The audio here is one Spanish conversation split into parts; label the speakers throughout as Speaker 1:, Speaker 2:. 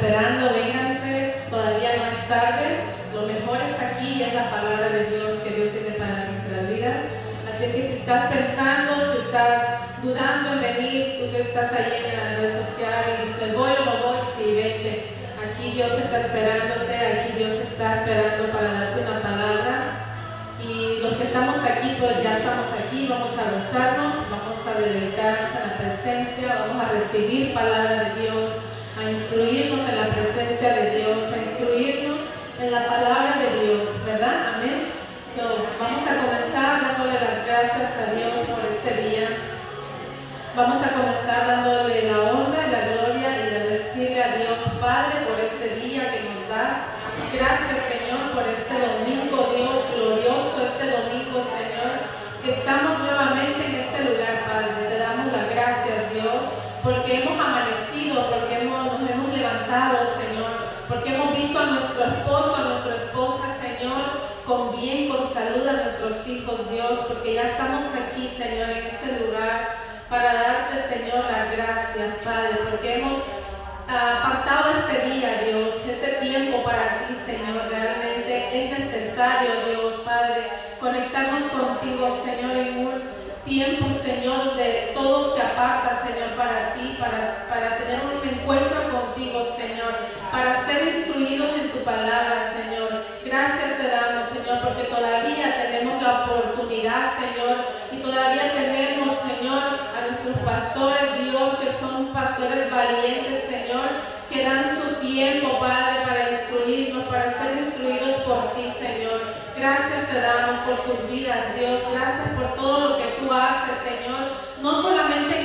Speaker 1: esperando, vénganse, todavía no es tarde, lo mejor está aquí y es la palabra de Dios que Dios tiene para nuestras vidas. Así que si estás pensando, si estás dudando en venir, tú que estás ahí en la red social y dices, voy o no voy, sí, vente. Aquí Dios está esperándote, aquí Dios está esperando para darte una palabra. Y los que estamos aquí, pues ya estamos aquí, vamos a gozarnos, vamos a dedicarnos a la presencia, vamos a recibir palabra de Dios a instruirnos en la presencia de Dios, a instruirnos en la palabra de Dios, ¿verdad? Amén. Vamos a comenzar dándole las gracias a Dios por este día. Vamos a comenzar dándole la honra y la gloria y a decirle a Dios, Padre, por este día que nos das. Gracias hijos, Dios, porque ya estamos aquí, Señor, en este lugar para darte, Señor, las gracias, Padre, porque hemos apartado este día, Dios, este tiempo para ti, Señor, realmente es necesario, Dios, Padre, conectarnos contigo, Señor, en un tiempo, Señor, de todo se aparta, Señor, para ti, para, para tener un encuentro contigo, Señor, para ser instruidos en tu palabra, Señor. Gracias te damos, Señor, porque todavía Señor, y todavía tenemos, Señor, a nuestros pastores, Dios, que son pastores valientes, Señor, que dan su tiempo, Padre, para instruirnos, para ser instruidos por ti, Señor. Gracias te damos por sus vidas, Dios. Gracias por todo lo que tú haces, Señor. No solamente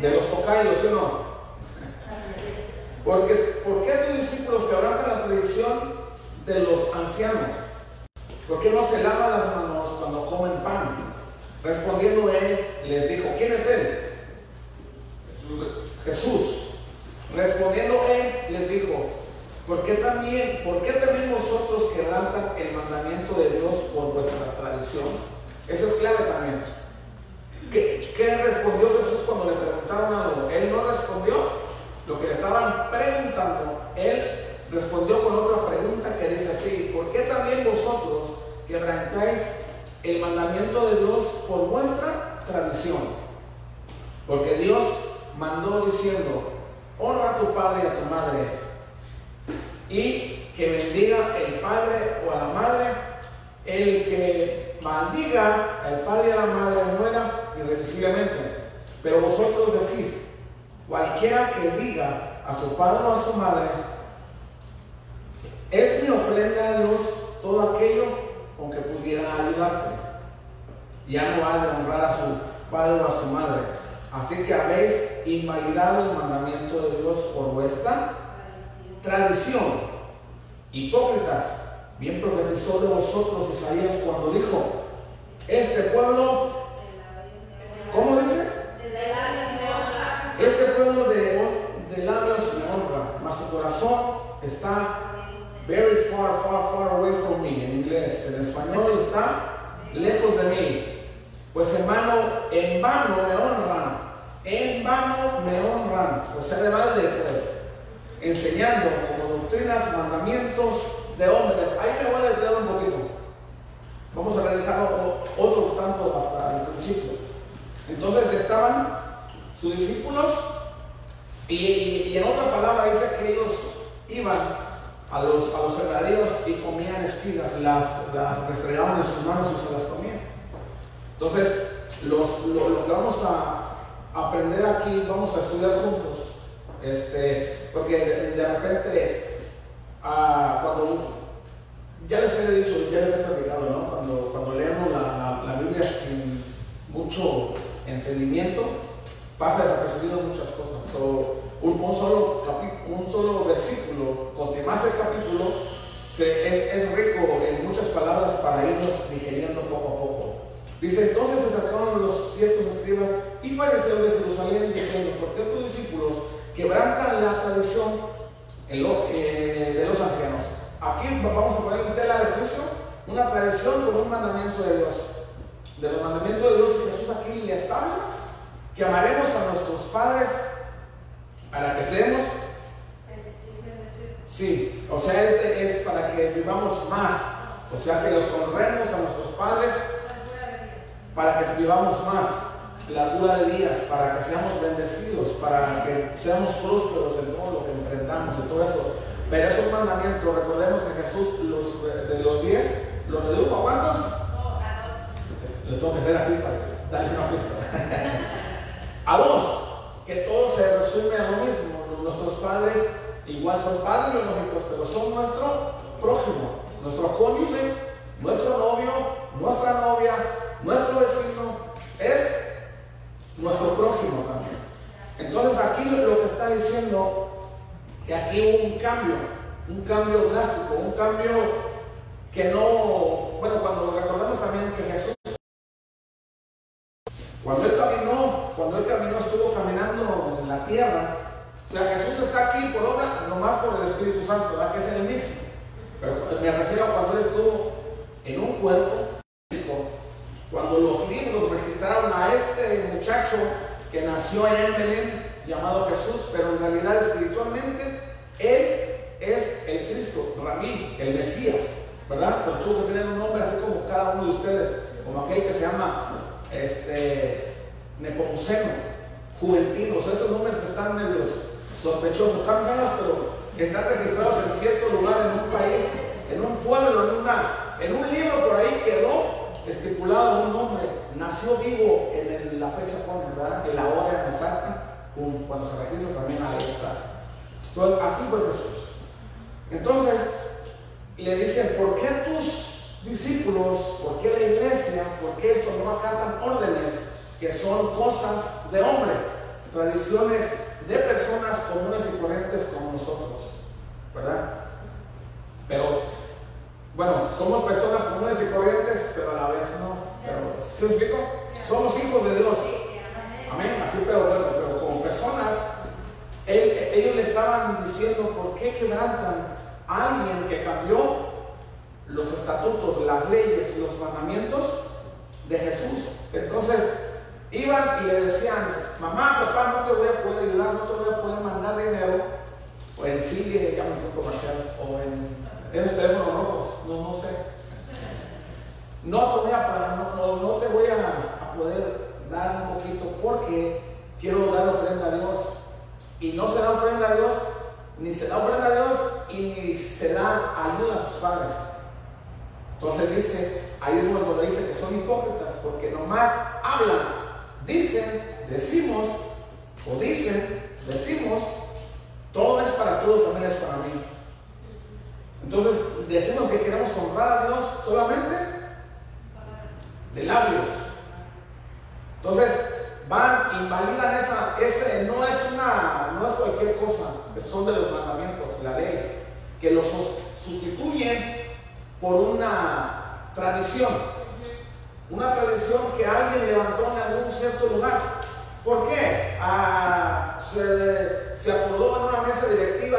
Speaker 1: De los
Speaker 2: tocayos, ¿sí o no? Porque, ¿Por qué tus discípulos quebrantan la tradición de los ancianos? ¿Por qué no se lavan las manos cuando comen pan? Respondiendo él, les dijo, ¿quién es él? Jesús. Respondiendo él, les dijo, ¿por qué también, por qué también vosotros quebrantan el mandamiento de Dios por vuestra tradición? Eso es clave también. ¿Qué, ¿Qué, respondió Jesús cuando le preguntaron algo? Él no respondió lo que le estaban preguntando. Él respondió con otra pregunta que dice así, ¿por qué también vosotros quebrantáis el mandamiento de Dios por vuestra tradición? Porque Dios mandó diciendo, honra a tu padre y a tu madre, y que bendiga el padre o a la madre, el que maldiga al padre y a la madre muera irremisiblemente. Pero vosotros decís, cualquiera que diga a su padre o a su madre, es mi ofrenda a Dios todo aquello con que pudiera ayudarte. Ya no ha de honrar a su padre o a su madre. Así que habéis invalidado el mandamiento de Dios por vuestra tradición. Hipócritas, bien profetizó de vosotros Isaías cuando dijo, este pueblo, ¿cómo dice? Corazón está very far, far, far away from me, en inglés. En español está lejos de mí. Pues hermano, en vano me honran, en vano me honran, o sea, de balde, pues, enseñando como doctrinas, mandamientos de hombres. Ahí me voy a detener un poquito. Vamos a realizar otro tanto hasta el principio. Entonces estaban sus discípulos y, en otra palabra dice que ellos iban a los, a los sembradíos y comían espigas, las, las restregaban en sus manos y se las comían. Entonces, los, lo, que vamos a aprender aquí, vamos a estudiar juntos, este, porque de, repente, ah, cuando, ya les he dicho, ya les he platicado, ¿no? Cuando, cuando leemos la, la Biblia sin mucho entendimiento, pasa desapercibido muchas cosas. So, un, un, solo un solo versículo, con que más el capítulo, se, es, es, rico en muchas palabras para irnos digeriendo poco a poco. Dice, entonces se sacaron los ciertos escribas y fariseos de Jerusalén diciendo, ¿por qué tus discípulos quebrantan la tradición en lo, eh, de los ancianos? Aquí vamos a poner en tela de juicio una tradición con un mandamiento de Dios. De los mandamientos de Dios Jesús aquí les habla, que amaremos a nuestros padres para que seamos. Sí, o sea, este es para que vivamos más. O sea, que los honremos a nuestros padres para que vivamos más. La cura de días, para que seamos bendecidos, para que seamos prósperos en todo lo que emprendamos y todo eso. Pero es un mandamiento. Recordemos que Jesús los, de los diez los redujo a cuántos? Les tengo que hacer así para darles una pista. a dos que todo se resume a lo mismo. Nuestros padres igual son padres biológicos, pero son nuestro prójimo, nuestro cónyuge, nuestro novio, nuestra novia, nuestro vecino, es nuestro prójimo también. Entonces aquí lo que está diciendo que aquí hubo un cambio, un cambio drástico, un cambio que no, bueno, cuando recordamos también que Jesús cuando él caminó, cuando él caminó, estuvo caminando en la tierra. O sea, Jesús está aquí por obra, nomás por el Espíritu Santo, ¿verdad? Que es el mismo. Pero me refiero a cuando él estuvo en un cuerpo. Cuando los libros registraron a este muchacho que nació allá en Belén, llamado Jesús, pero en realidad espiritualmente, él es el Cristo, Rabí, el Mesías, ¿verdad? Pero tuvo que tener un nombre así como cada uno de ustedes, como aquel que se llama este, Nepomuceno, Juventinos, esos nombres que están medios sospechosos, están feos, pero están registrados en cierto lugar, en un país, en un pueblo, en, una, en un libro por ahí quedó estipulado un hombre, nació vivo en la fecha ¿verdad? En la hora exacta, cuando se registra también a esta. Así fue Jesús. Entonces, le dicen, ¿por qué tus discípulos, por qué la iglesia, por qué esto no acatan órdenes que son cosas de hombre, tradiciones de personas comunes y corrientes como nosotros? ¿Verdad? Pero, bueno, somos personas comunes y corrientes, pero a la vez no. Pero, ¿sí explico? Somos hijos de Dios. Amén. Así, pero bueno, pero como personas, ellos le estaban diciendo, ¿por qué quebrantan a alguien que cambió los estatutos, las leyes y los mandamientos de Jesús? Entonces, iban y le decían, mamá, papá, no te voy a poder ayudar, no te voy a poder mandar dinero, o en Sigue, ya me comercial, o en esos teléfonos rojos, no, no sé. No te voy a, no, no, te voy a, a poder dar un poquito porque quiero dar ofrenda a Dios. Y no se da ofrenda a Dios, ni se da ofrenda a Dios y ni se da ayuda a sus padres. Entonces dice, ahí es cuando le dice que son hipócritas, porque nomás hablan, dicen, decimos, o dicen, decimos, todo es para todo, también es para mí. Entonces decimos que queremos honrar a Dios solamente de labios. Entonces, van, invalidan esa, ese, no es una, no es cualquier cosa, son de los mandamientos, la ley, que los sustituyen por una tradición, una tradición que alguien levantó en algún cierto lugar. ¿Por qué? Ah, se, se acordó en una mesa directiva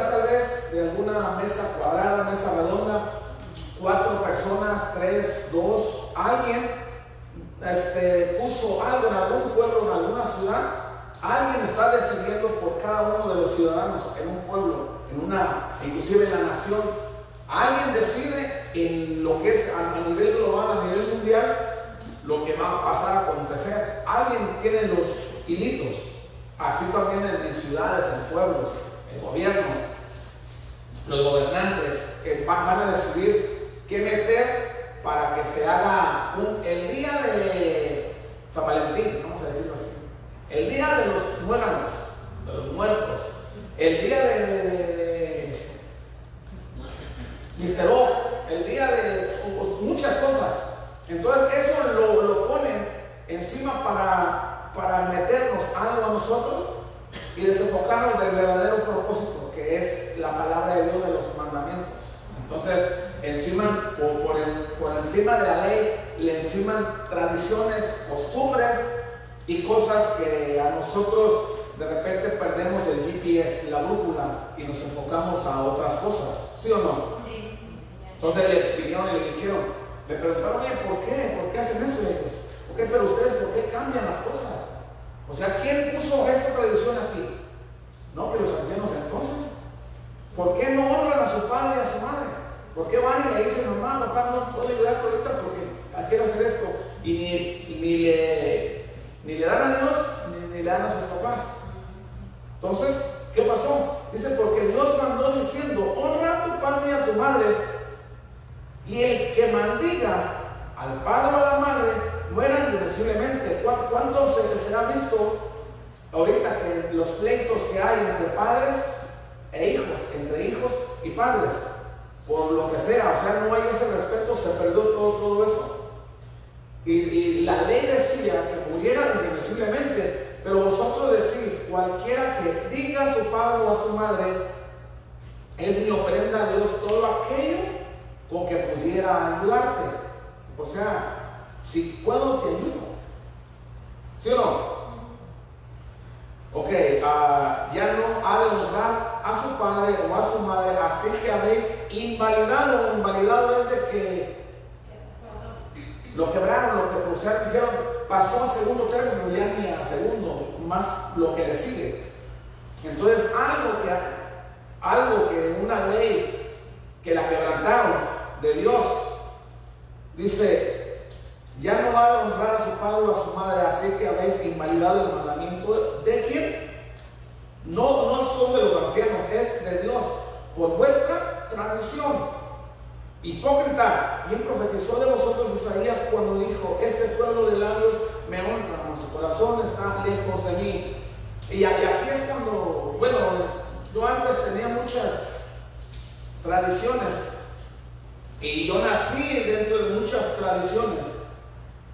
Speaker 2: y yo nací dentro de muchas tradiciones.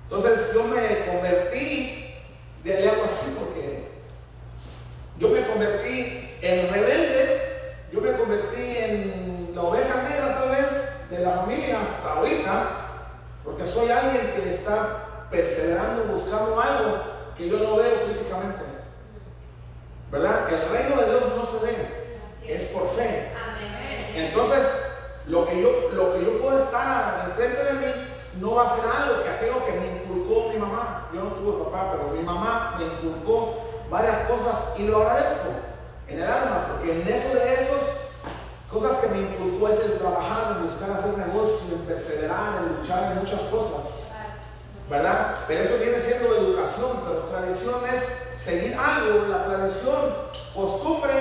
Speaker 2: Entonces yo me convertí, le así porque yo me convertí en rebelde, yo me convertí en la oveja negra tal vez de la familia hasta ahorita, porque soy alguien que está perseverando, buscando algo que yo no veo físicamente. ¿Verdad? El reino de Dios no se ve, es por fe. Entonces, lo yo, lo que yo puedo estar enfrente de mí no va a ser algo que aquello que me inculcó mi mamá. Yo no tuve papá, pero mi mamá me inculcó varias cosas y lo agradezco en el alma, porque en eso de esos cosas que me inculcó es el trabajar, en buscar hacer negocio, en perseverar, en luchar en muchas cosas. ¿Verdad? Pero eso viene siendo educación, pero tradición es seguir algo, la tradición, costumbre,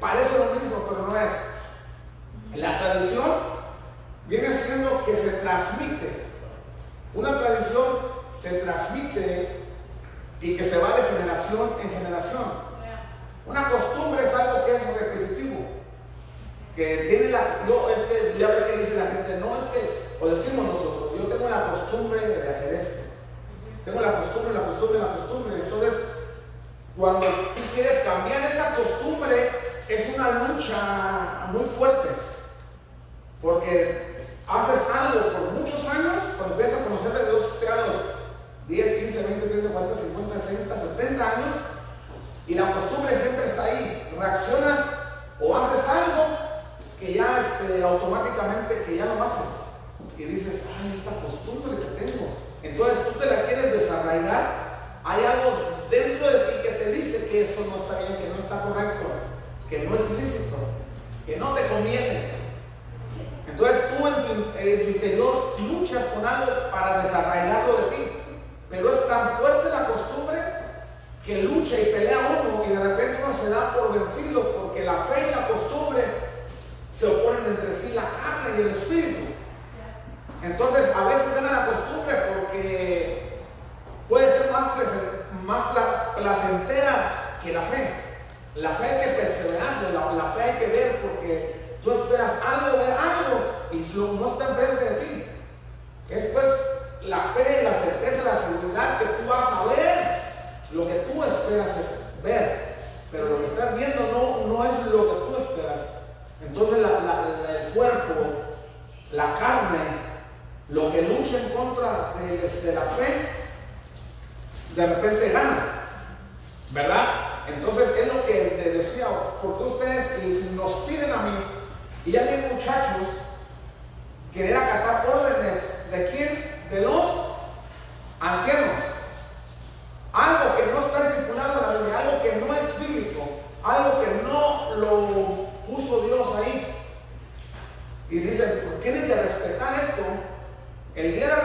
Speaker 2: parece lo mismo, pero no es. La tradición viene siendo que se transmite. Una tradición se transmite y que se va de generación en generación. Una costumbre es algo que es repetitivo. Que tiene la. Yo, es que ya ve que dice la gente, no es que, o decimos nosotros, yo tengo la costumbre de hacer esto. Tengo la costumbre, la costumbre, la costumbre. Entonces, cuando tú quieres cambiar esa costumbre, es una lucha muy fuerte. Porque haces algo por muchos años, cuando empiezas a conocer a Dios, sea los 10, 15, 20, 30, 40, 50, 60, 70 años, y la costumbre siempre está ahí. Reaccionas o haces algo que ya este, automáticamente que ya no haces. Y dices, ay, esta costumbre que tengo. Entonces tú te la quieres desarraigar. Hay algo dentro de ti que te dice que eso no está bien, que no está correcto, que no es ilícito, que no te conviene. Entonces tú en tu, interior luchas con algo para desarraigarlo de ti. Pero es tan fuerte la costumbre que lucha y pelea uno y de repente uno se da por vencido porque la fe y la costumbre se oponen entre sí, la carne y el espíritu. Entonces a veces gana la costumbre porque puede ser más, placentera que la fe. La fe hay que perseverar, la, la fe hay que ver porque Tú esperas algo, ver algo y no está enfrente de ti. Es pues la fe, la certeza, la seguridad que tú vas a ver lo que tú esperas ver. Pero lo que estás viendo no, no es lo que tú esperas. Entonces el cuerpo, la carne, lo que lucha en contra de, de la fe, de repente gana. ¿Verdad? Entonces es lo que te decía, porque ustedes nos piden a mí y hay muchachos querer acatar órdenes de quién? De los ancianos. Algo que no está estipulado en la Biblia, algo que no es bíblico, algo que no lo puso Dios ahí. Y dicen, pues tienen que respetar esto. El día de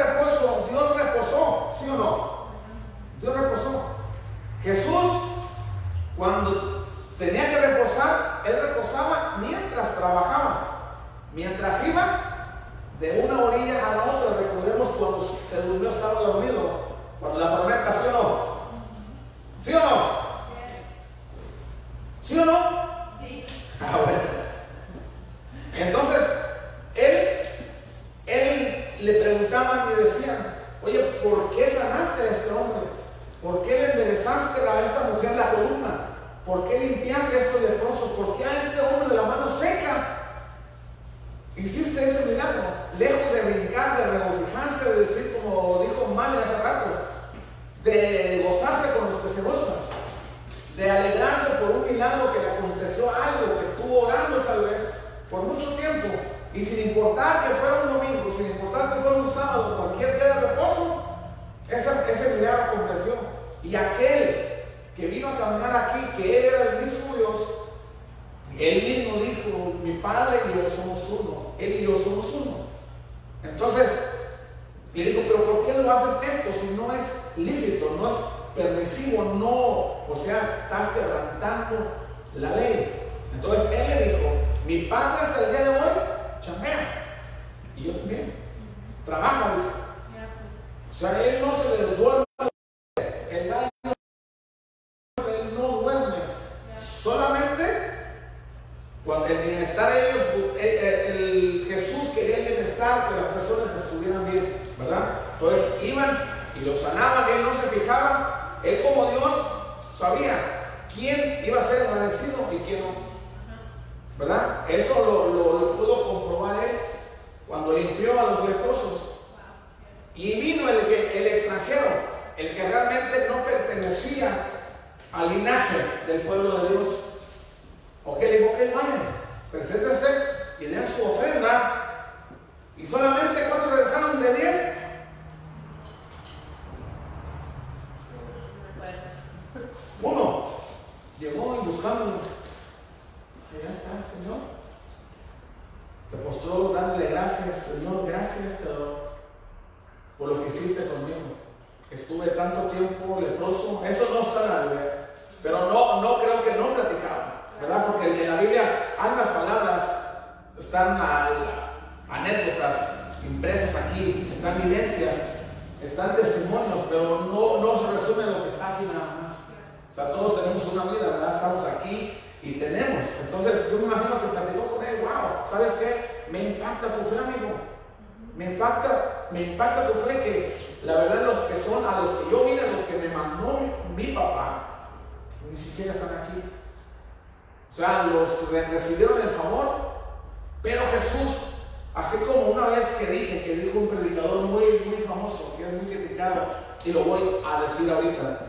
Speaker 2: y lo voy a decir ahorita,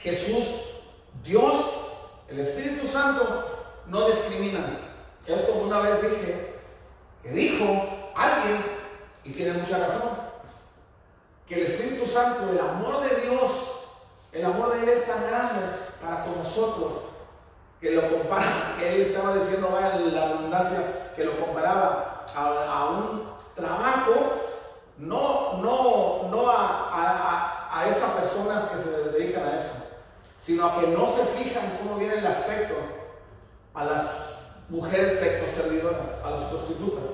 Speaker 2: Jesús, Dios, el Espíritu Santo, no discriminan. Es como una vez dije, que dijo alguien, y tiene mucha razón, que el Espíritu Santo, el amor de Dios, el amor de Él es tan grande para con nosotros, que lo compara, que Él estaba diciendo, vaya la abundancia, que lo comparaba a, un trabajo, no, no, no a, a, esas personas que se dedican a eso, sino a que no se fijan cómo viene el aspecto a las mujeres sexoservidoras, a las prostitutas.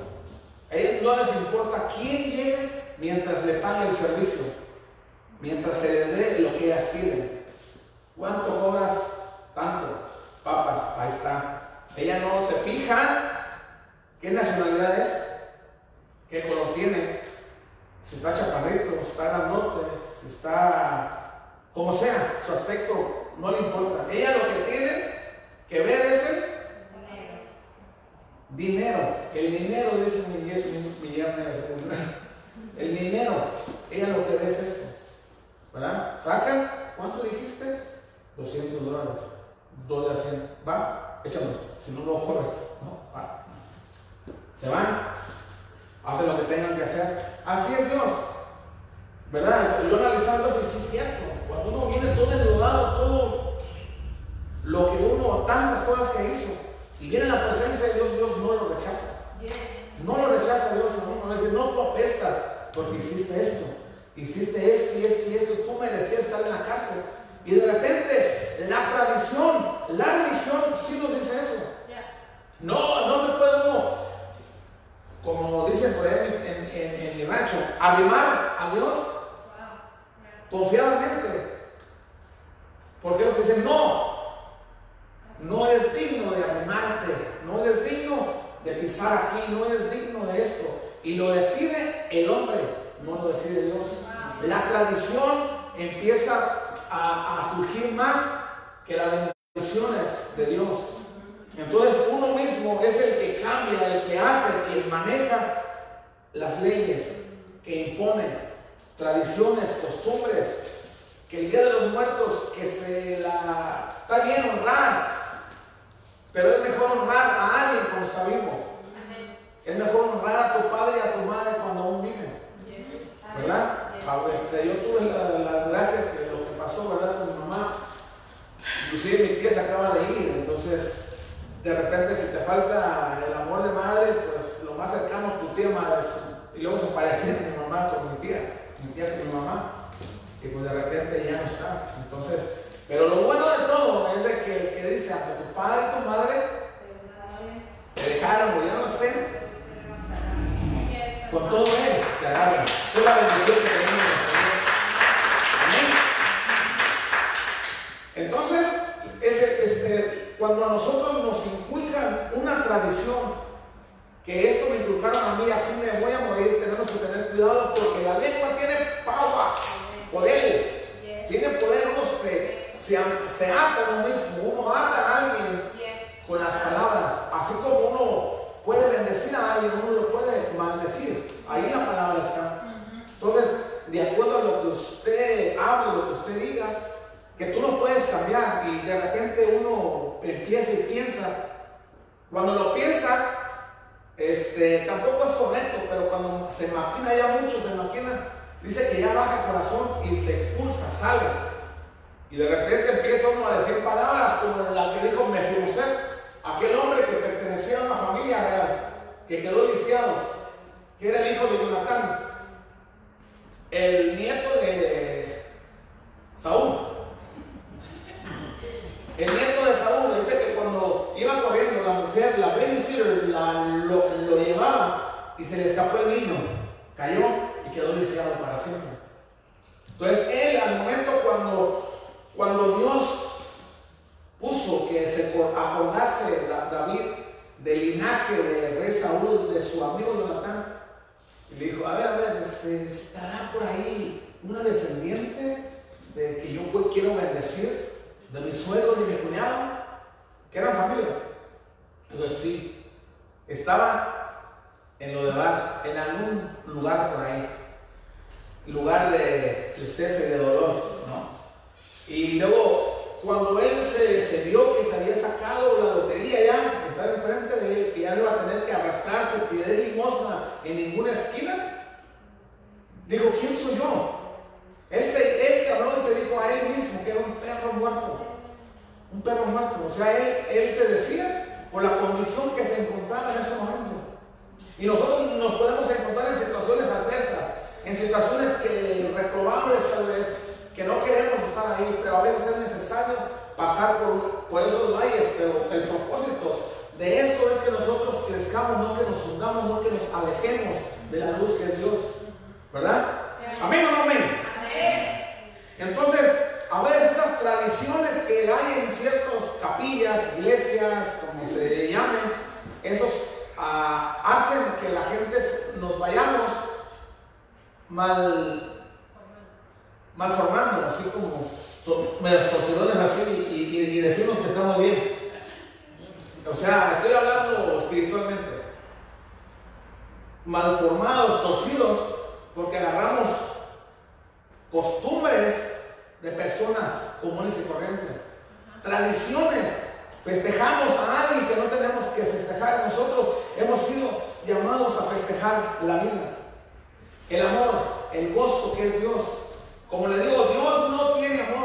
Speaker 2: A ellos no les importa quién llegue mientras le pague el servicio, mientras se les dé lo que ellas piden. ¿Cuánto cobras? Tanto. Papas, ahí está. Ella no se fija qué nacionalidad es, qué color tiene, si está chaparrito, si está grandote, si está como sea, su aspecto no le importa. Ella lo que tiene que ver es el dinero. El dinero, dice mi, mi, mi, mi el dinero, ella lo que ve es esto. ¿Verdad? Sacan, ¿cuánto dijiste? 200 dólares. 2 de 100. Va, échanos. Si no, no corres. ¿no? Va. Se van, hacen lo que tengan que hacer. Así es Dios. ¿Verdad? Yo analizando eso, sí es cierto. Cuando uno viene todo enlodado, todo lo que uno, tantas cosas que hizo, y viene la presencia de Dios, Dios no lo rechaza. No lo rechaza Dios, no, no dice, no, tú apestas porque hiciste esto, hiciste esto y esto y esto, tú merecías estar en la cárcel. Y de repente la tradición, la religión sí nos dice eso. No, no se puede uno, como dicen por ahí en, mi rancho, arrimar a Dios confiadamente. Porque ellos dicen, no, no eres digno de arrimarte, no eres digno de pisar aquí, no eres digno de esto. Y lo decide el hombre, no lo decide Dios. La tradición empieza a, surgir más que las bendiciones de Dios. Entonces uno mismo es el que cambia, el que hace, quien maneja las leyes, que impone tradiciones, costumbres, que el Día de los Muertos, que se la está bien honrar, pero es mejor honrar a alguien cuando está vivo. Es mejor honrar a tu padre y a tu madre cuando aún viven. ¿Verdad? Este, yo tuve las gracias de lo que pasó, ¿verdad? Con mi mamá. Inclusive mi tía se acaba de ir, entonces de repente si te falta el amor de madre, pues lo más cercano a tu tía madre. Y luego se parecía mi mamá con mi tía, mi tía con mi mamá. Y pues de repente ya no está. Entonces, pero lo bueno de todo es de que, que dice, hasta tu padre y tu madre te dejaron o ya no estén, con todo Él te agarra. Es la bendición que tenemos. Amén. Entonces, este, cuando a nosotros nos inculcan una tradición, que esto me inculcaron a mí, así me voy a morir, tenemos que tener cuidado porque la lengua tiene power, poder se, se ata uno mismo, uno ata a alguien con las palabras, así como uno puede bendecir a alguien, uno lo puede maldecir, ahí la palabra está. Entonces, de acuerdo a lo que usted hable, lo que usted diga, que tú no puedes cambiar y de repente uno empieza y piensa, cuando lo piensa, este, tampoco es correcto, pero cuando se maquina ya mucho, se maquina, dice que ya baja el corazón y se expulsa, sale. Y de repente empieza uno a decir palabras como la que dijo Mefiboset, aquel hombre que pertenecía a una familia real, que quedó lisiado, que era el hijo de Jonatán, el nieto de Saúl. El nieto de Saúl dice que cuando iba corriendo mujer, la babysitter, lo, lo llevaba y se le escapó el niño, cayó y quedó lisiado para siempre. Entonces él al momento cuando cuando Dios puso que se acordase David del linaje del rey Saúl, de su amigo Jonatán, y le dijo, a ver, a ver, este, ¿estará por ahí una descendiente de que yo quiero bendecir? De mi suegro y de mi cuñado, que eran familia. Entonces sí, estaba en lo de bar, en algún lugar por ahí, lugar de tristeza y de dolor, ¿no? Y luego, cuando él se, se, vio que se había sacado la lotería ya, estar enfrente de él, que ya iba a tener que arrastrarse, pedir limosna en ninguna esquina, dijo, ¿quién soy yo? Él se, él se habló y se dijo a él mismo que era un perro muerto. Un perro muerto. O sea, él, él se decía por la condición que se encontraba en ese momento. Y nosotros nos podemos encontrar en situaciones adversas, en situaciones que reprobables tal vez, que no queremos estar ahí, pero a veces es necesario pasar por, por esos valles, pero el propósito de eso es que nosotros crezcamos, no que nos hundamos, no que nos alejemos de la luz que es Dios. ¿Verdad? Amén o no amén. Entonces, a veces esas tradiciones que hay en ciertas capillas, iglesias, como se llamen, esos ah, hacen que la gente nos vayamos mal malformando, así como medias así y, y, decimos que estamos bien. O sea, estoy hablando espiritualmente. Malformados, torcidos, porque agarramos costumbres de personas comunes y corrientes, tradiciones. Festejamos a alguien que no tenemos que festejar. Nosotros hemos sido llamados a festejar la vida, el amor, el gozo que es Dios. Como le digo, Dios no tiene amor,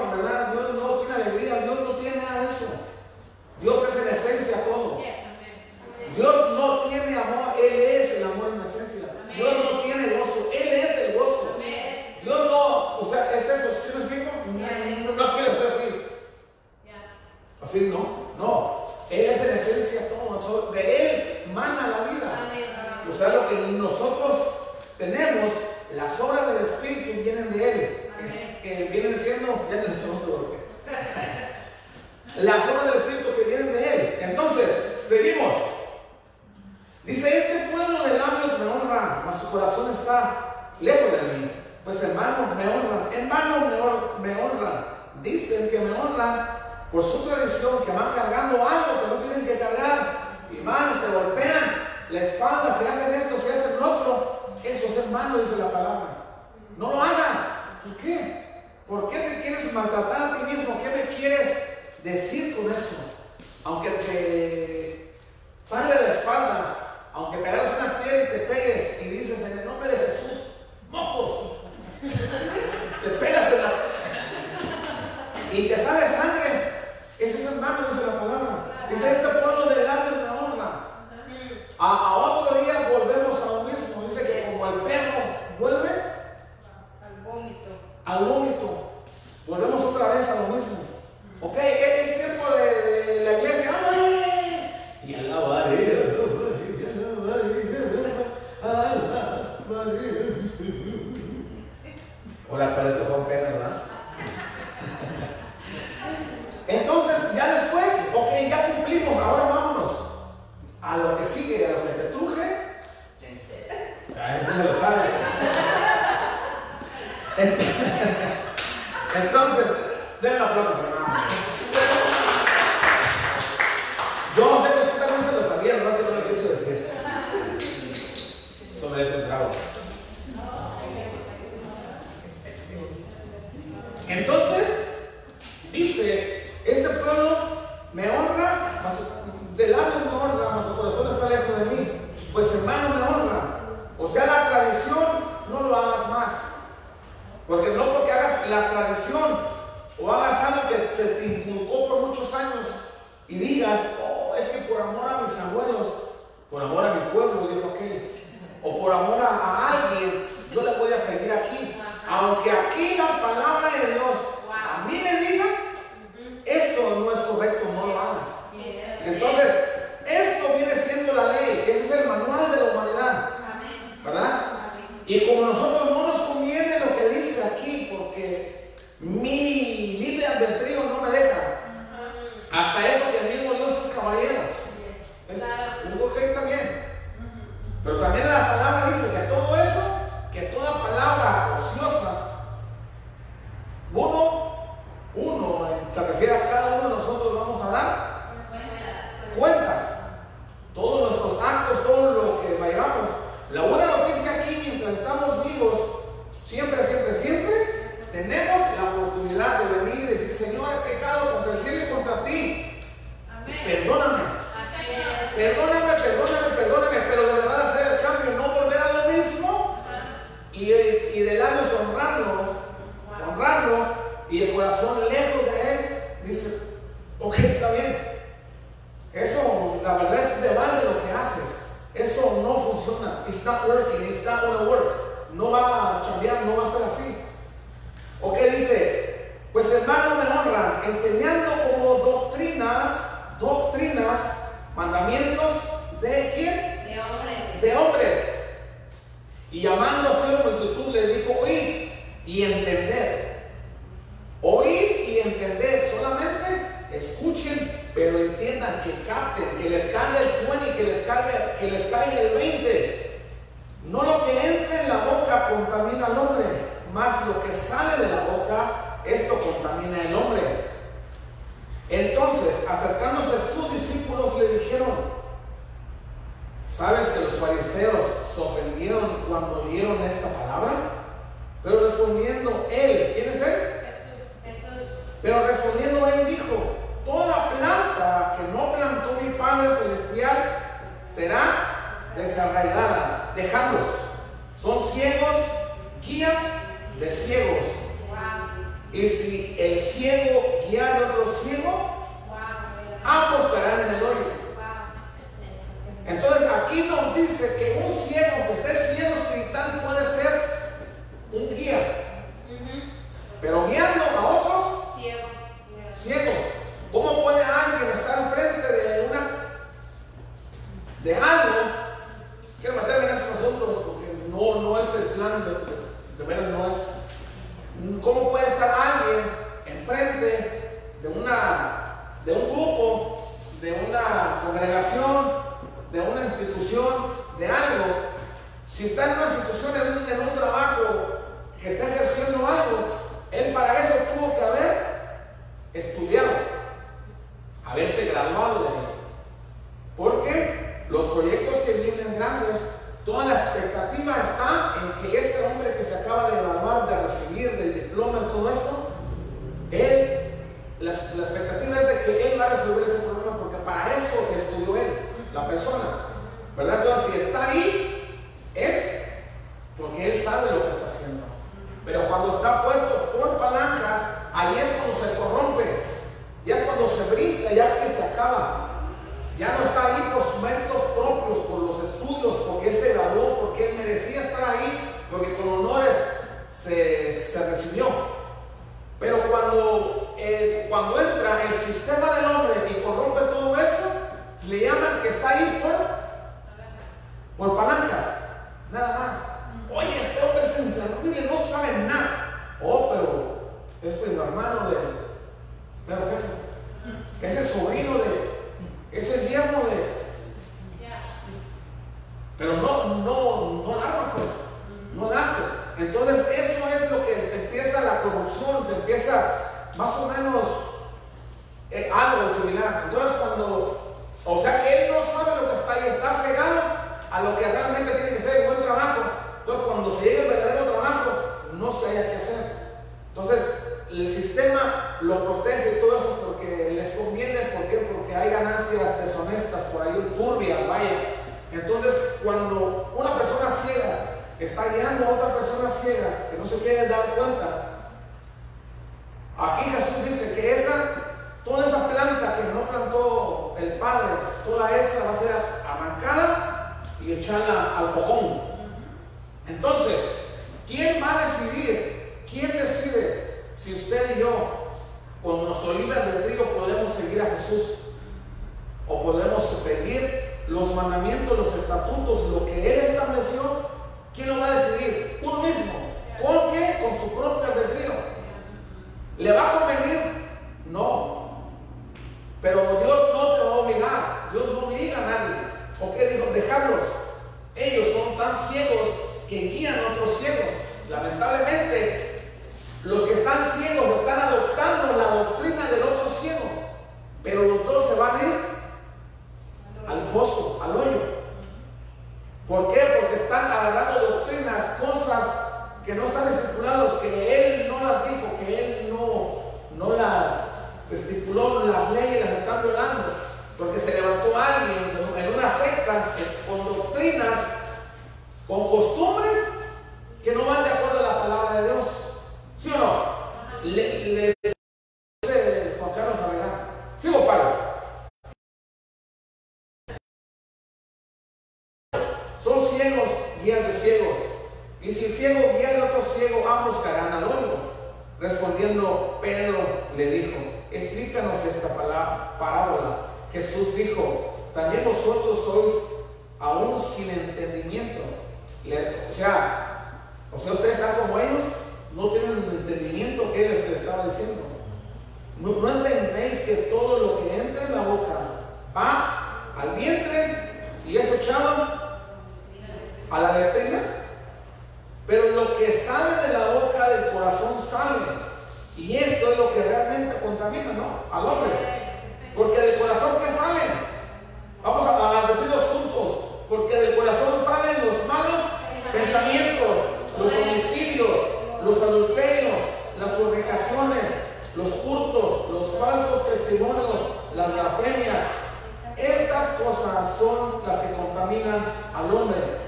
Speaker 2: que contaminan al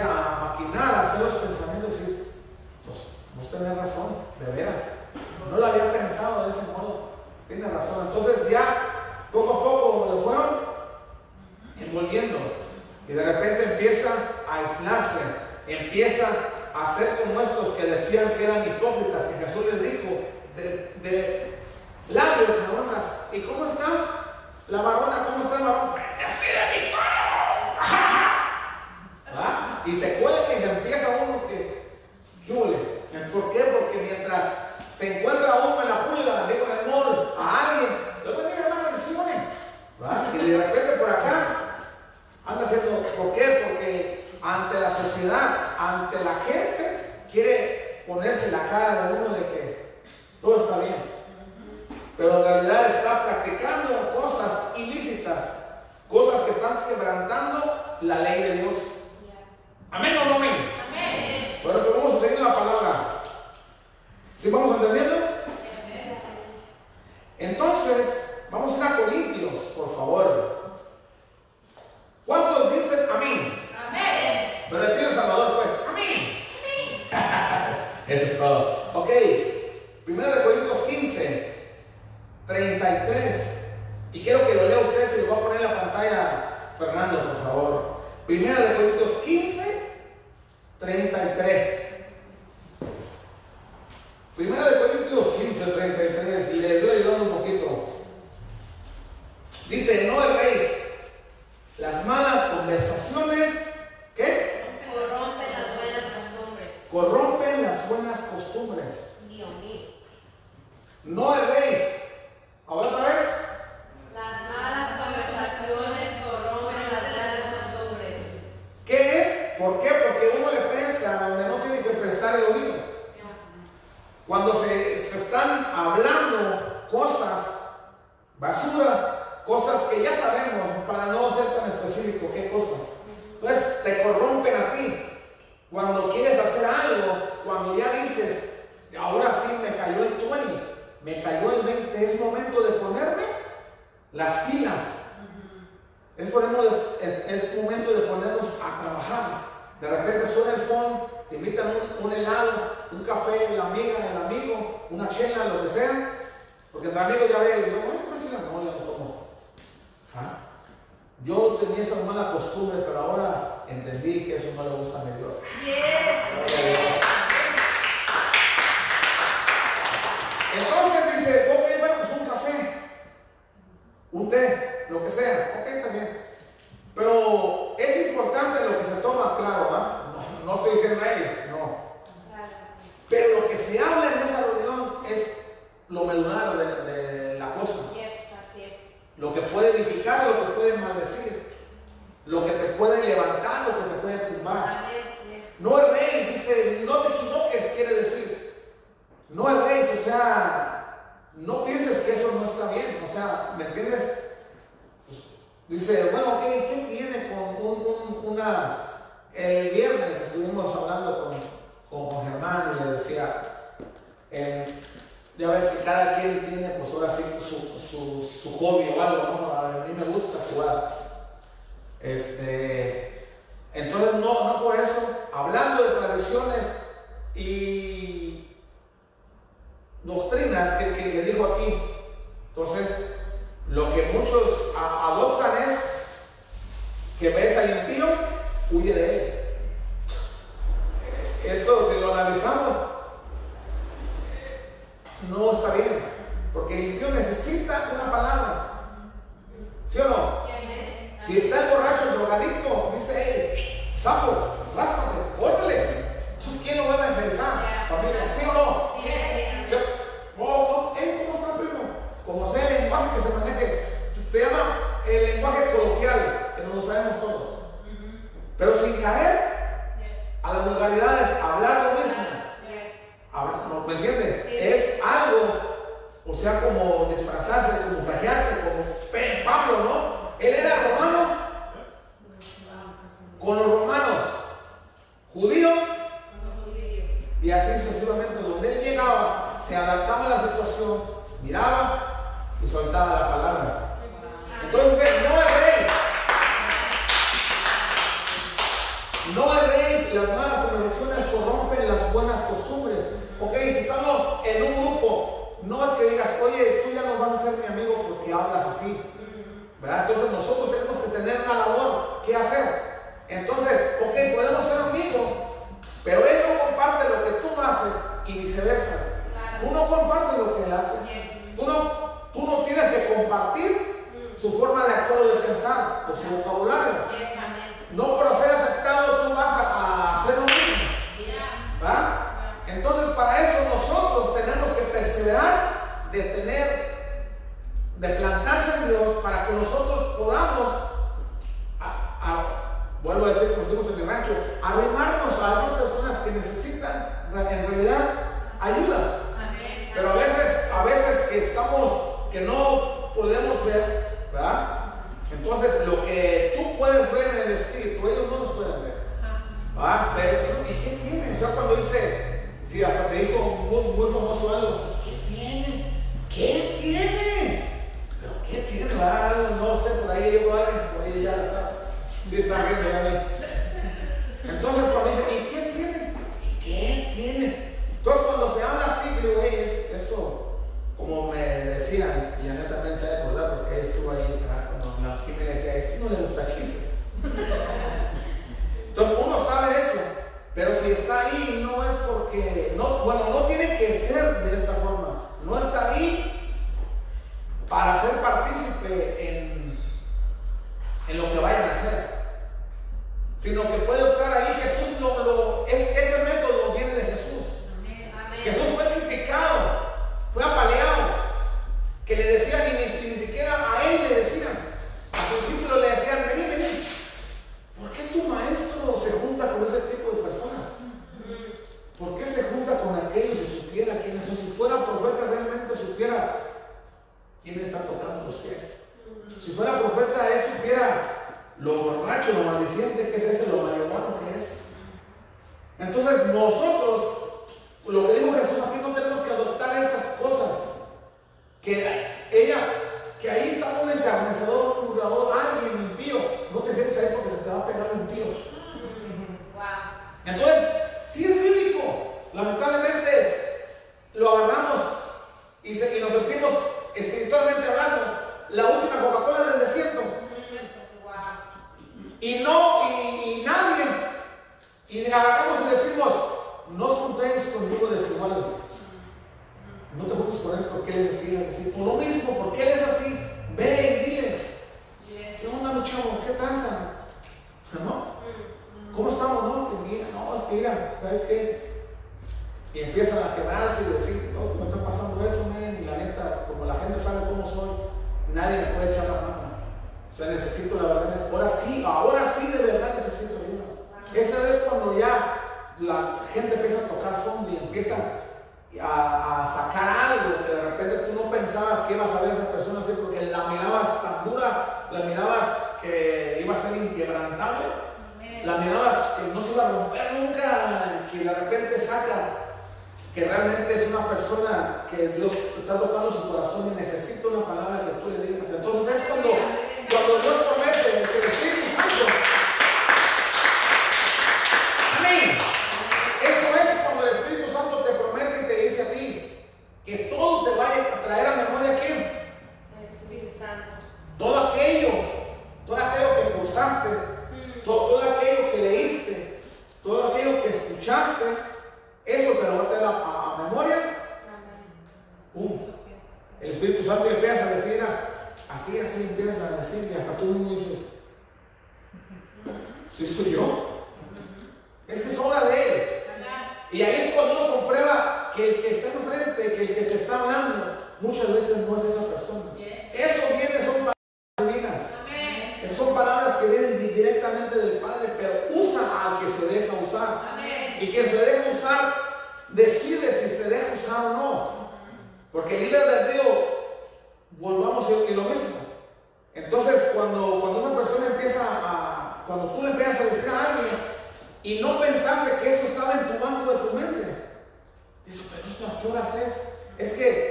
Speaker 2: entonces cuando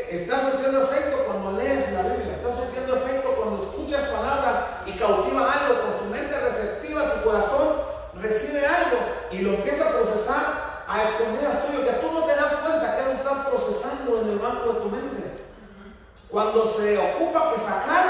Speaker 2: estás surtiendo efecto cuando lees la Biblia, estás surtiendo efecto cuando escuchas palabra y cautiva algo con tu mente receptiva, tu corazón recibe algo y lo empieza a procesar a escondidas tuyo, que tú no te das cuenta que lo estás procesando en el banco de tu mente. Cuando se ocupa que sacar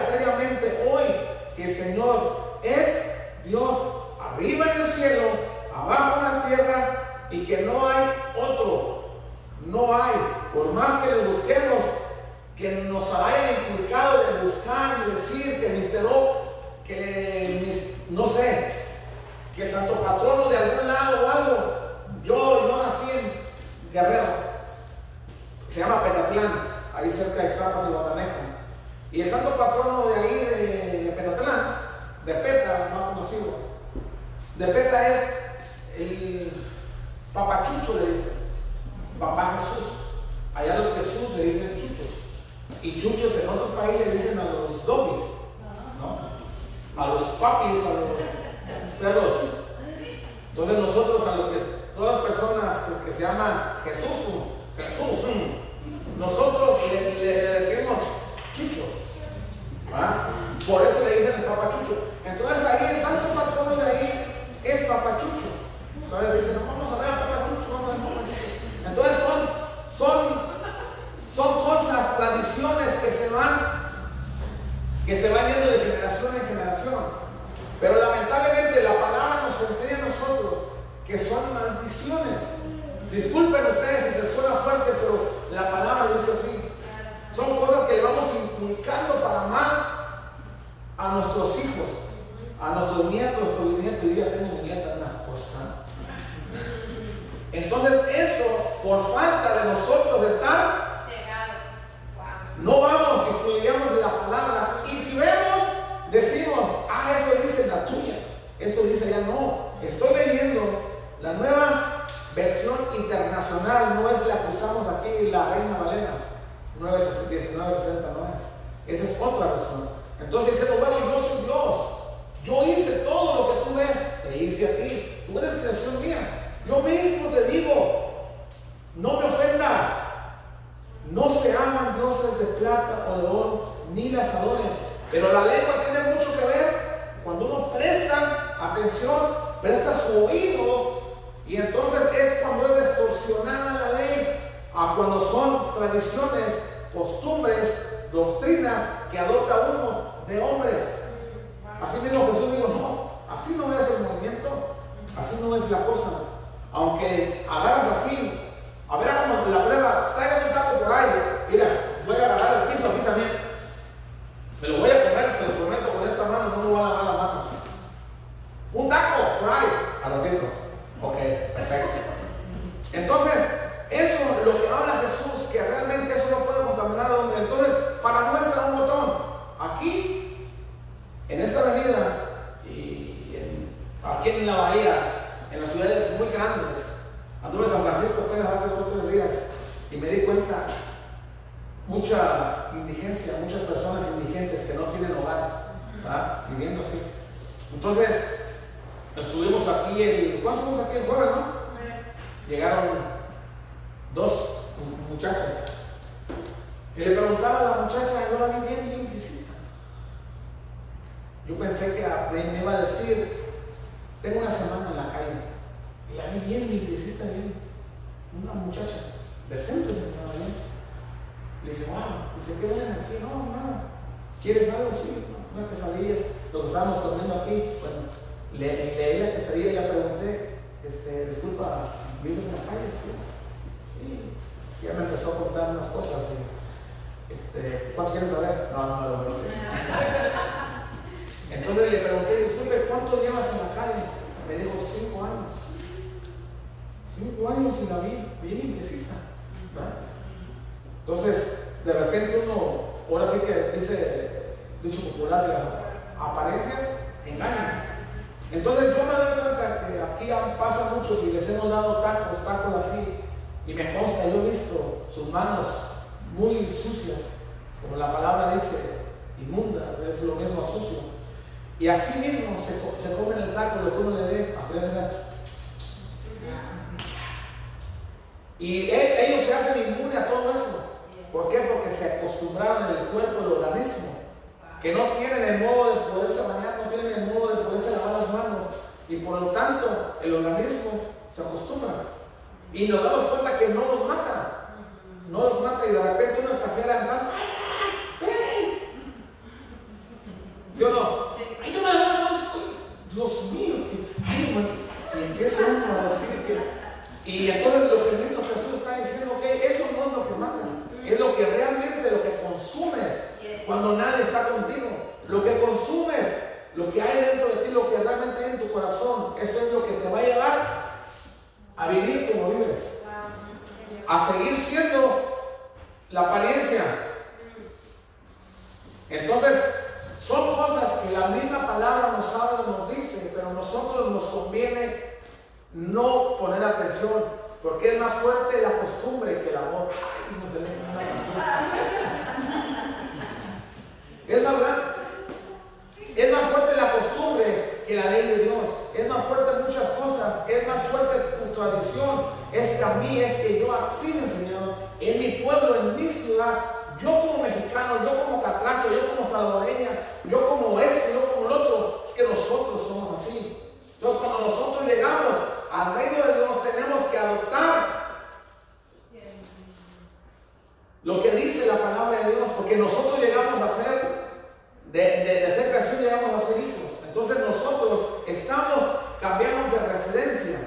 Speaker 2: seriamente hoy que el Señor es Dios arriba en el cielo, abajo en la tierra y que no hay otro. No hay, por más que le busquemos, que nos haya inculcado de buscar y decir que Mister O, que no sé, que Santo Patrono de algún lado o algo. Yo, yo nací en Guerrero se llama Penatlán, ahí cerca de Estapas y. Y el santo patrono de ahí, de, de Penatlán, de Petra, más conocido, de Petra es el papachucho, le dicen, papá Jesús. Allá los Jesús le dicen chuchos. Y chuchos en otro país le dicen a los doggies, ¿no? A los papis, a los perros. Entonces nosotros a lo que todas personas que se llaman Jesús, Jesús, nosotros le, decimos Por eso le dicen el papachucho. Entonces ahí el santo patrono de ahí es papachucho. Entonces dicen, vamos a ver a papachucho, vamos a ver a papachucho. Entonces son, son, son cosas, tradiciones que se van, que se van yendo de generación en generación. Pero lamentablemente la palabra nos enseña a nosotros que son maldiciones. Disculpen ustedes si se suena fuerte, pero la palabra dice así. Son cosas que le vamos inculcando para mal a nuestros hijos, a nuestros nietos, nuestros nietos. Y ya tengo nieta una cosa. Entonces, eso, por falta de nosotros estar, no vamos y estudiamos la palabra. Y si vemos, decimos, ah, eso dice la tuya. Eso dice ya no. Estoy leyendo la nueva Versión internacional no es la que usamos aquí, la Reina Valera. 1960 no es. Esa es otra versión. Entonces dice, bueno, yo soy Dios. Yo hice todo lo que tú ves. Te hice a ti. Tú eres creación mía. Yo mismo te digo, no me ofendas. No se hagan dioses de plata o de oro, ni las adoren. Pero la lengua tiene mucho que ver. Cuando uno presta atención, presta su oído y entonces es cuando es distorsionada la ley, a cuando son tradiciones, costumbres, doctrinas que adopta uno de hombres. Así mismo Jesús dijo, no, así no es el movimiento, así no es la cosa. Aunque agarras así, a ver, la prueba, tráigame un taco por ahí, mira, voy a agarrar el piso aquí también. Me lo voy a comer, se lo prometo con esta mano, no me voy a lavar la mano. Un taco por ahí, a lo mismo. Ok, perfecto. Entonces, en la bahía, en las ciudades muy grandes. Anduve en San Francisco apenas hace dos o tres días y me di cuenta mucha indigencia, muchas personas indigentes que no tienen hogar, viviendo así. Entonces, estuvimos aquí el. ¿Cuándo estuvimos aquí? El jueves, ¿no? Llegaron dos muchachas. Y le preguntaba a la muchacha, yo la vi bien limpia. Yo pensé que me iba a decir tengo una semana en la calle. Y la vi bien limpiecita, bien. Una muchacha decente se bien. Le dije, wow, ¿y se quedan aquí? No, nada. ¿Quieres algo? Sí, una quesadilla. Lo que estábamos comiendo aquí, bueno, le, leí la quesadilla y le pregunté, este, disculpa, ¿vives en la calle? Sí. Sí. Y ya me empezó a contar unas cosas. Y, este, ¿Cuántos quieren saber? No, no me lo voy a decir. Entonces le pregunté, disculpe, ¿cuánto llevas en la calle? Me dijo, cinco años. Cinco años y la vi bien limpiecita. Entonces, de repente uno, ahora sí que dice, dicho popular, las apariencias engañan. Entonces yo me doy cuenta que aquí pasa mucho si les hemos dado tacos, tacos así, y me consta, yo he visto sus manos muy sucias, como la palabra dice, inmundas, es lo mismo sucio. Y así mismo se, se comen el taco, lo que uno le dé, hasta Y ellos se hacen inmunes a todo eso. ¿Por qué? Porque se acostumbraron en el cuerpo, el organismo, que no tienen el modo de poderse bañar, no tienen el modo de poderse lavar las manos. Y por lo tanto, el organismo se acostumbra. Y nos damos cuenta que no los mata. No los mata y de repente uno exagera en ¡Ay, ¿Sí o no? ¡Ay, no me la Dios mío! Que, ¡Ay, ¿Y en qué se uno a decir que.? Y entonces lo que el mismo Jesús está diciendo, que eso no es lo que mata, es lo que realmente, lo que consumes cuando nadie está contigo. Lo que consumes, lo que hay dentro de ti, lo que realmente hay en tu corazón, eso es lo que te va a llevar a vivir como vives. A seguir siendo la apariencia. Entonces, son cosas que la misma palabra nos habla, nos dice, pero a nosotros nos conviene no poner atención, porque es más fuerte la costumbre que el amor. es más es más fuerte la costumbre que la ley de Dios. Es más fuerte muchas cosas. Es más fuerte tu tradición. Es que a mí, es que yo así me enseñaron. En mi pueblo, en mi ciudad, yo como mexicano, yo como catracho, yo como salvadoreña, yo como este, yo como el otro. Es que nosotros somos así. Entonces cuando nosotros llegamos al reino de Dios tenemos que adoptar lo que dice la palabra de Dios, porque nosotros llegamos a ser, de, de, ser creación llegamos a ser hijos. Entonces nosotros estamos, cambiamos de residencia,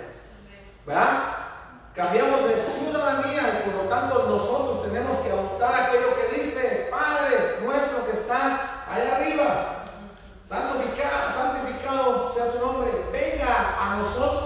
Speaker 2: ¿verdad? Cambiamos de ciudadanía y por lo tanto nosotros tenemos que adoptar aquello que dice, Padre nuestro que estás allá arriba. Santificado, santificado sea tu nombre. Venga a nosotros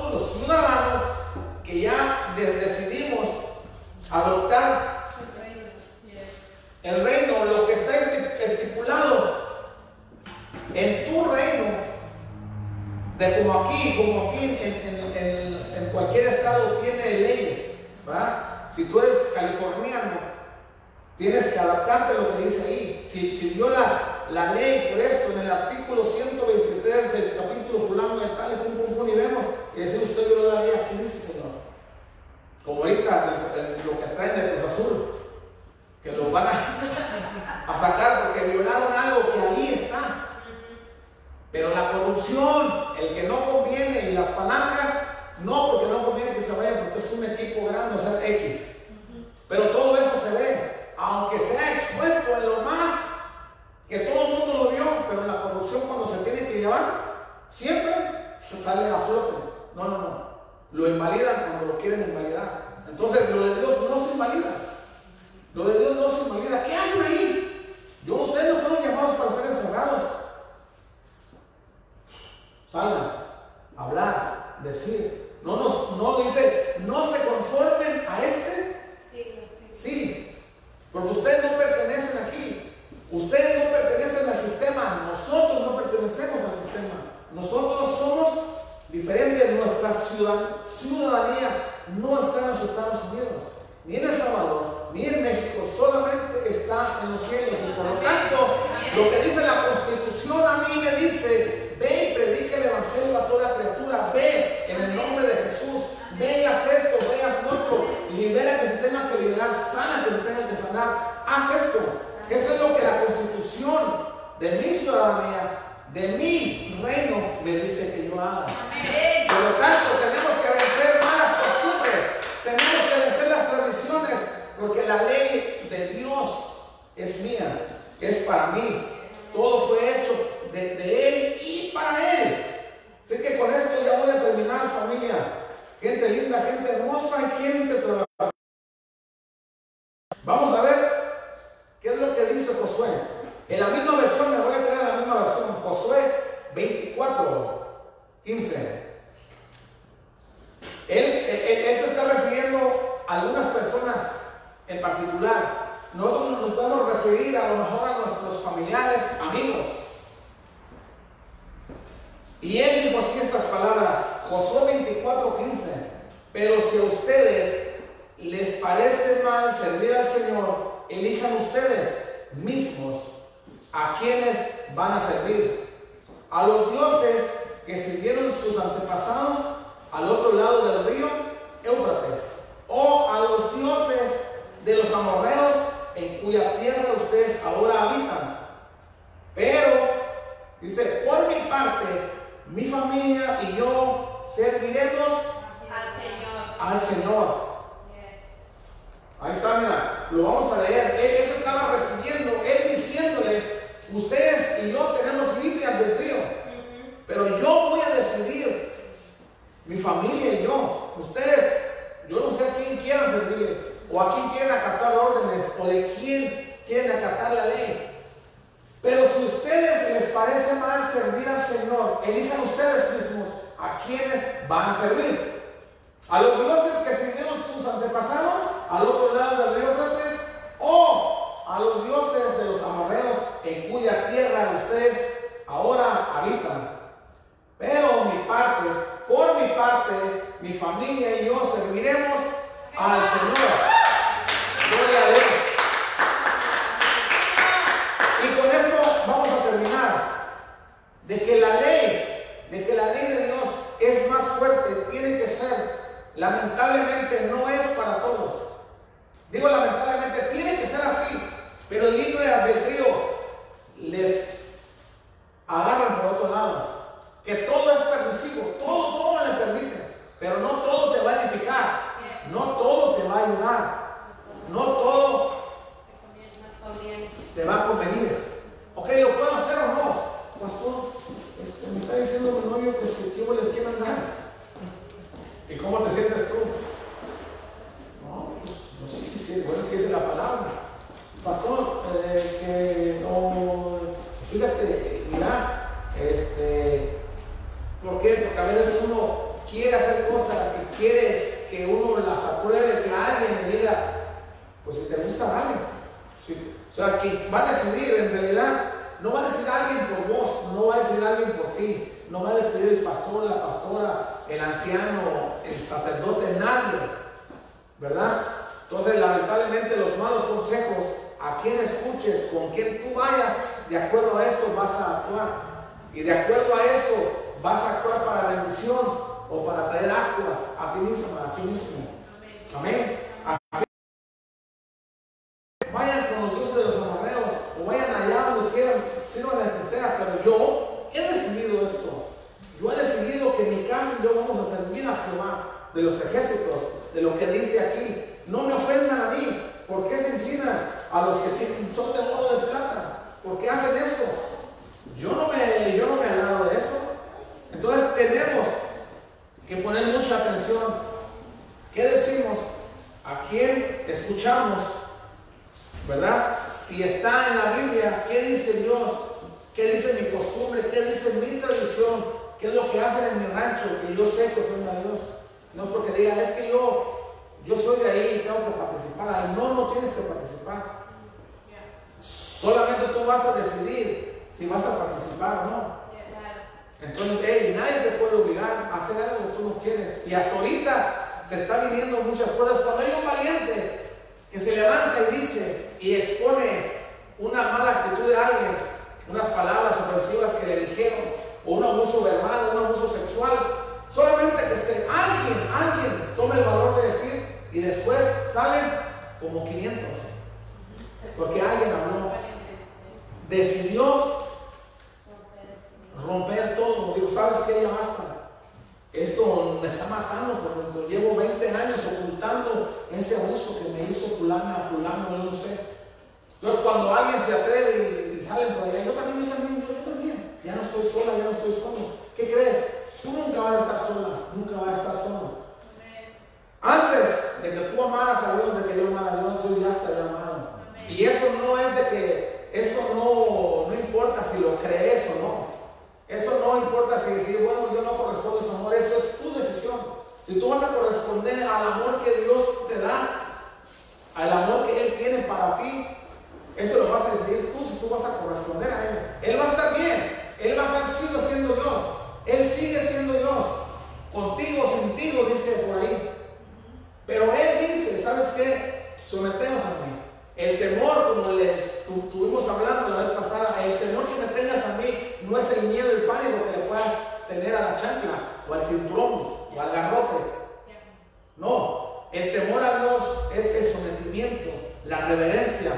Speaker 2: serviremos
Speaker 3: Al Señor.
Speaker 2: al Señor. Ahí está, mira, lo vamos a leer. Él, se estaba refiriendo, él diciéndole, ustedes y yo tenemos libre albedrío, pero yo voy a decidir, mi familia y yo, ustedes, yo no sé a quién quieran servir, o a quién quieren acatar órdenes, o de quién quieren acatar la ley. Pero si a ustedes les parece mal servir al Señor, elijan ustedes mismos a quienes van a servir. A los dioses que sirvieron sus antepasados al otro lado del río Eufrates o a los dioses de los amorreos en cuya tierra ustedes ahora habitan. Pero mi parte, por mi parte, mi familia y yo serviremos al Señor. Gloria a Dios. Y con esto vamos a terminar. De que la ley, de que la ley de Dios es más fuerte, tiene que ser, lamentablemente no es para todos. Digo lamentablemente, tiene que ser así, pero el libre albedrío les agarran por otro lado. Que todo es permisivo, todo, todo le permite, pero no todo te va a edificar, no todo te va a ayudar, no todo te va a convenir. Ok, ¿lo puedo hacer o no? Pastor, este, me está diciendo mi novio que si yo les quiero andar. ¿Y cómo te sientes tú? No, pues, pues sí, sí, bueno que dice la palabra. Pastor, eh, que no, fíjate, mira, este, ¿por qué? Porque a veces uno quiere hacer cosas y quieres que uno las apruebe, que alguien le diga, pues si te gusta, dale. O sea, que va a decidir en realidad, no va a decidir alguien por vos, no va a decidir alguien por ti, no va a decidir el pastor, la pastora, el anciano, el sacerdote, nadie, ¿verdad? Entonces, lamentablemente, los malos consejos, a quien escuches, con quien tú vayas, de acuerdo a eso vas a actuar. Y de acuerdo a eso vas a actuar para bendición o para traer ascuas a ti mismo, a ti mismo. Amén. Así vayan con los dioses de los amorreos o vayan allá donde quieran, sirvan al que sea, pero yo he decidido esto. Yo he decidido que mi casa y yo vamos a servir a Jehová de los ejércitos, de lo que dice aquí. No me ofendan a mí, ¿por qué se inclinan a los que tienen- son de oro de plata? ¿Por qué hacen eso? Yo no me, yo no me de eso. Entonces tenemos que poner mucha atención. ¿Qué decimos? ¿A quién escuchamos? ¿verdad? Si está en la Biblia, ¿qué dice Dios? ¿Qué dice mi costumbre? ¿Qué dice mi tradición? ¿Qué es lo que hacen en mi rancho? Que yo sé que ofende a Dios. No es porque digan, es que yo, yo soy de ahí y tengo que participar. No, no tienes que participar. Solamente tú vas a decidir si vas a participar o no. Entonces, nadie te puede obligar a hacer algo que tú no quieres. Y hasta ahorita se está viniendo muchas cosas. Cuando hay un valiente que se levanta y dice y expone una mala actitud de alguien, unas palabras ofensivas que le dijeron, o un abuso verbal, un abuso sexual. Solamente que se, alguien, alguien tome el valor de decir y después salen como 500. Porque alguien habló, decidió romper todo. Digo, ¿sabes qué? Ya basta. Esto me está matando porque llevo 20 años ocultando ese abuso que me hizo fulana, fulano, no sé. Entonces cuando alguien se atreve y, sale por allá, yo también, yo también, yo, también. Ya no estoy sola, ya no estoy solo. ¿Qué crees? Tú nunca vas a estar sola, nunca vas a estar solo. Antes de que tú amaras a Dios, de que yo amara a Dios, yo ya estaría amado. Y eso no es de que, eso no, no importa si lo crees o no. Eso no importa si decir, bueno, yo no correspondo a su amor, eso es tu decisión. Si tú vas a corresponder al amor que Dios te da, al amor que Él tiene para ti, eso lo vas a decidir tú si tú vas a corresponder a Él. Él va a estar bien, Él va a estar sigue siendo Dios, Él sigue siendo Dios, contigo, sin ti, dice por ahí. Pero Él dice, ¿sabes qué? Sometemos a mí. El temor, como les estuvimos hablando la vez pasada, el temor que me tengas a mí no es el miedo, el pánico que le puedas tener a la chancla o al cinturón o al garrote. No, el temor a Dios es el sometimiento, la reverencia,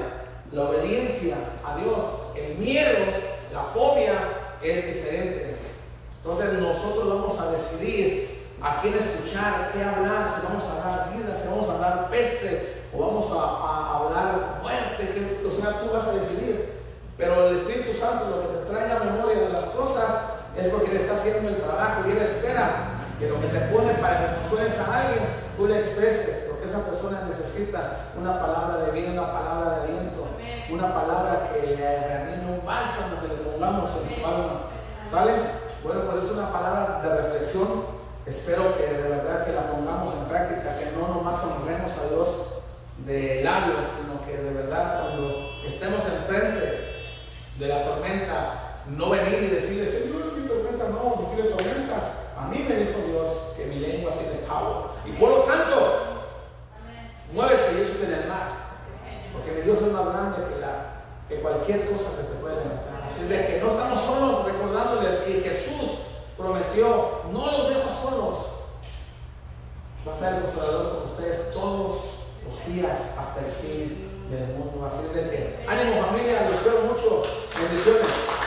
Speaker 2: la obediencia a Dios. El miedo, la fobia es diferente. Entonces nosotros vamos a decidir a quién escuchar, qué hablar, si vamos a dar vida, si vamos a dar peste o vamos a, hablar muerte, que, o sea, tú vas a decidir. Pero el Espíritu Santo lo que te trae a memoria de las cosas es porque Él está haciendo el trabajo y Él espera que lo que te pone para que consueles a alguien, tú le expreses, porque esa persona necesita una palabra de vida, una palabra de aliento, una palabra que le reanime un bálsamo que le pongamos en su alma. ¿Sale? Bueno, pues es una palabra de reflexión. Espero que de verdad que la pongamos en práctica, que no nomás honremos a Dios de labios, sino que de verdad cuando estemos enfrente de la tormenta, no venir y decirle, Señor, mi tormenta, no, decirle tormenta. A mí me dijo Dios que mi lengua tiene power. Y por lo tanto, muévete y échate en el mar. Porque mi Dios es más grande que, la, que cualquier cosa que te pueda levantar. Así de que no estamos solos recordándoles que Jesús prometió, no los dejo solos. Va a ser consolador con ustedes todos los días hasta el fin del mundo. Así es de que, ánimo familia, los quiero mucho. Bendiciones.